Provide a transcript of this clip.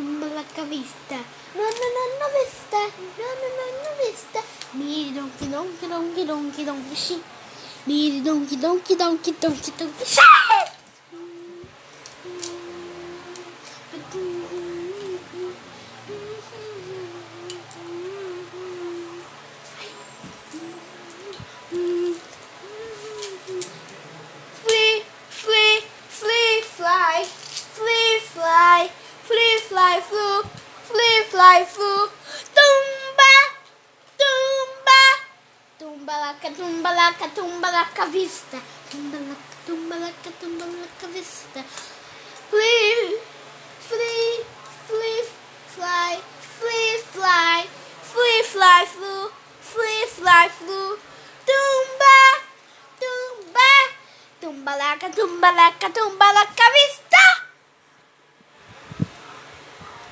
tumbalaka vista. No, no, no, no vista. No, no, no, no vista. Miri donki donki donki donki donki shi. Miri donki donki donki donki donki shi. Flee, fly, flew. Tumba, tumba, tumbalaka, tumbalaka, tumbalaka vista, tumbalaka, tumbalaka, tumbalaka vista. Flee, flee, flee, fly, flee, fly, flee, fly, flew, flee, fly, flew. Tumba, tumba, tumbalaka, tumbalaka, tumbalaka vista.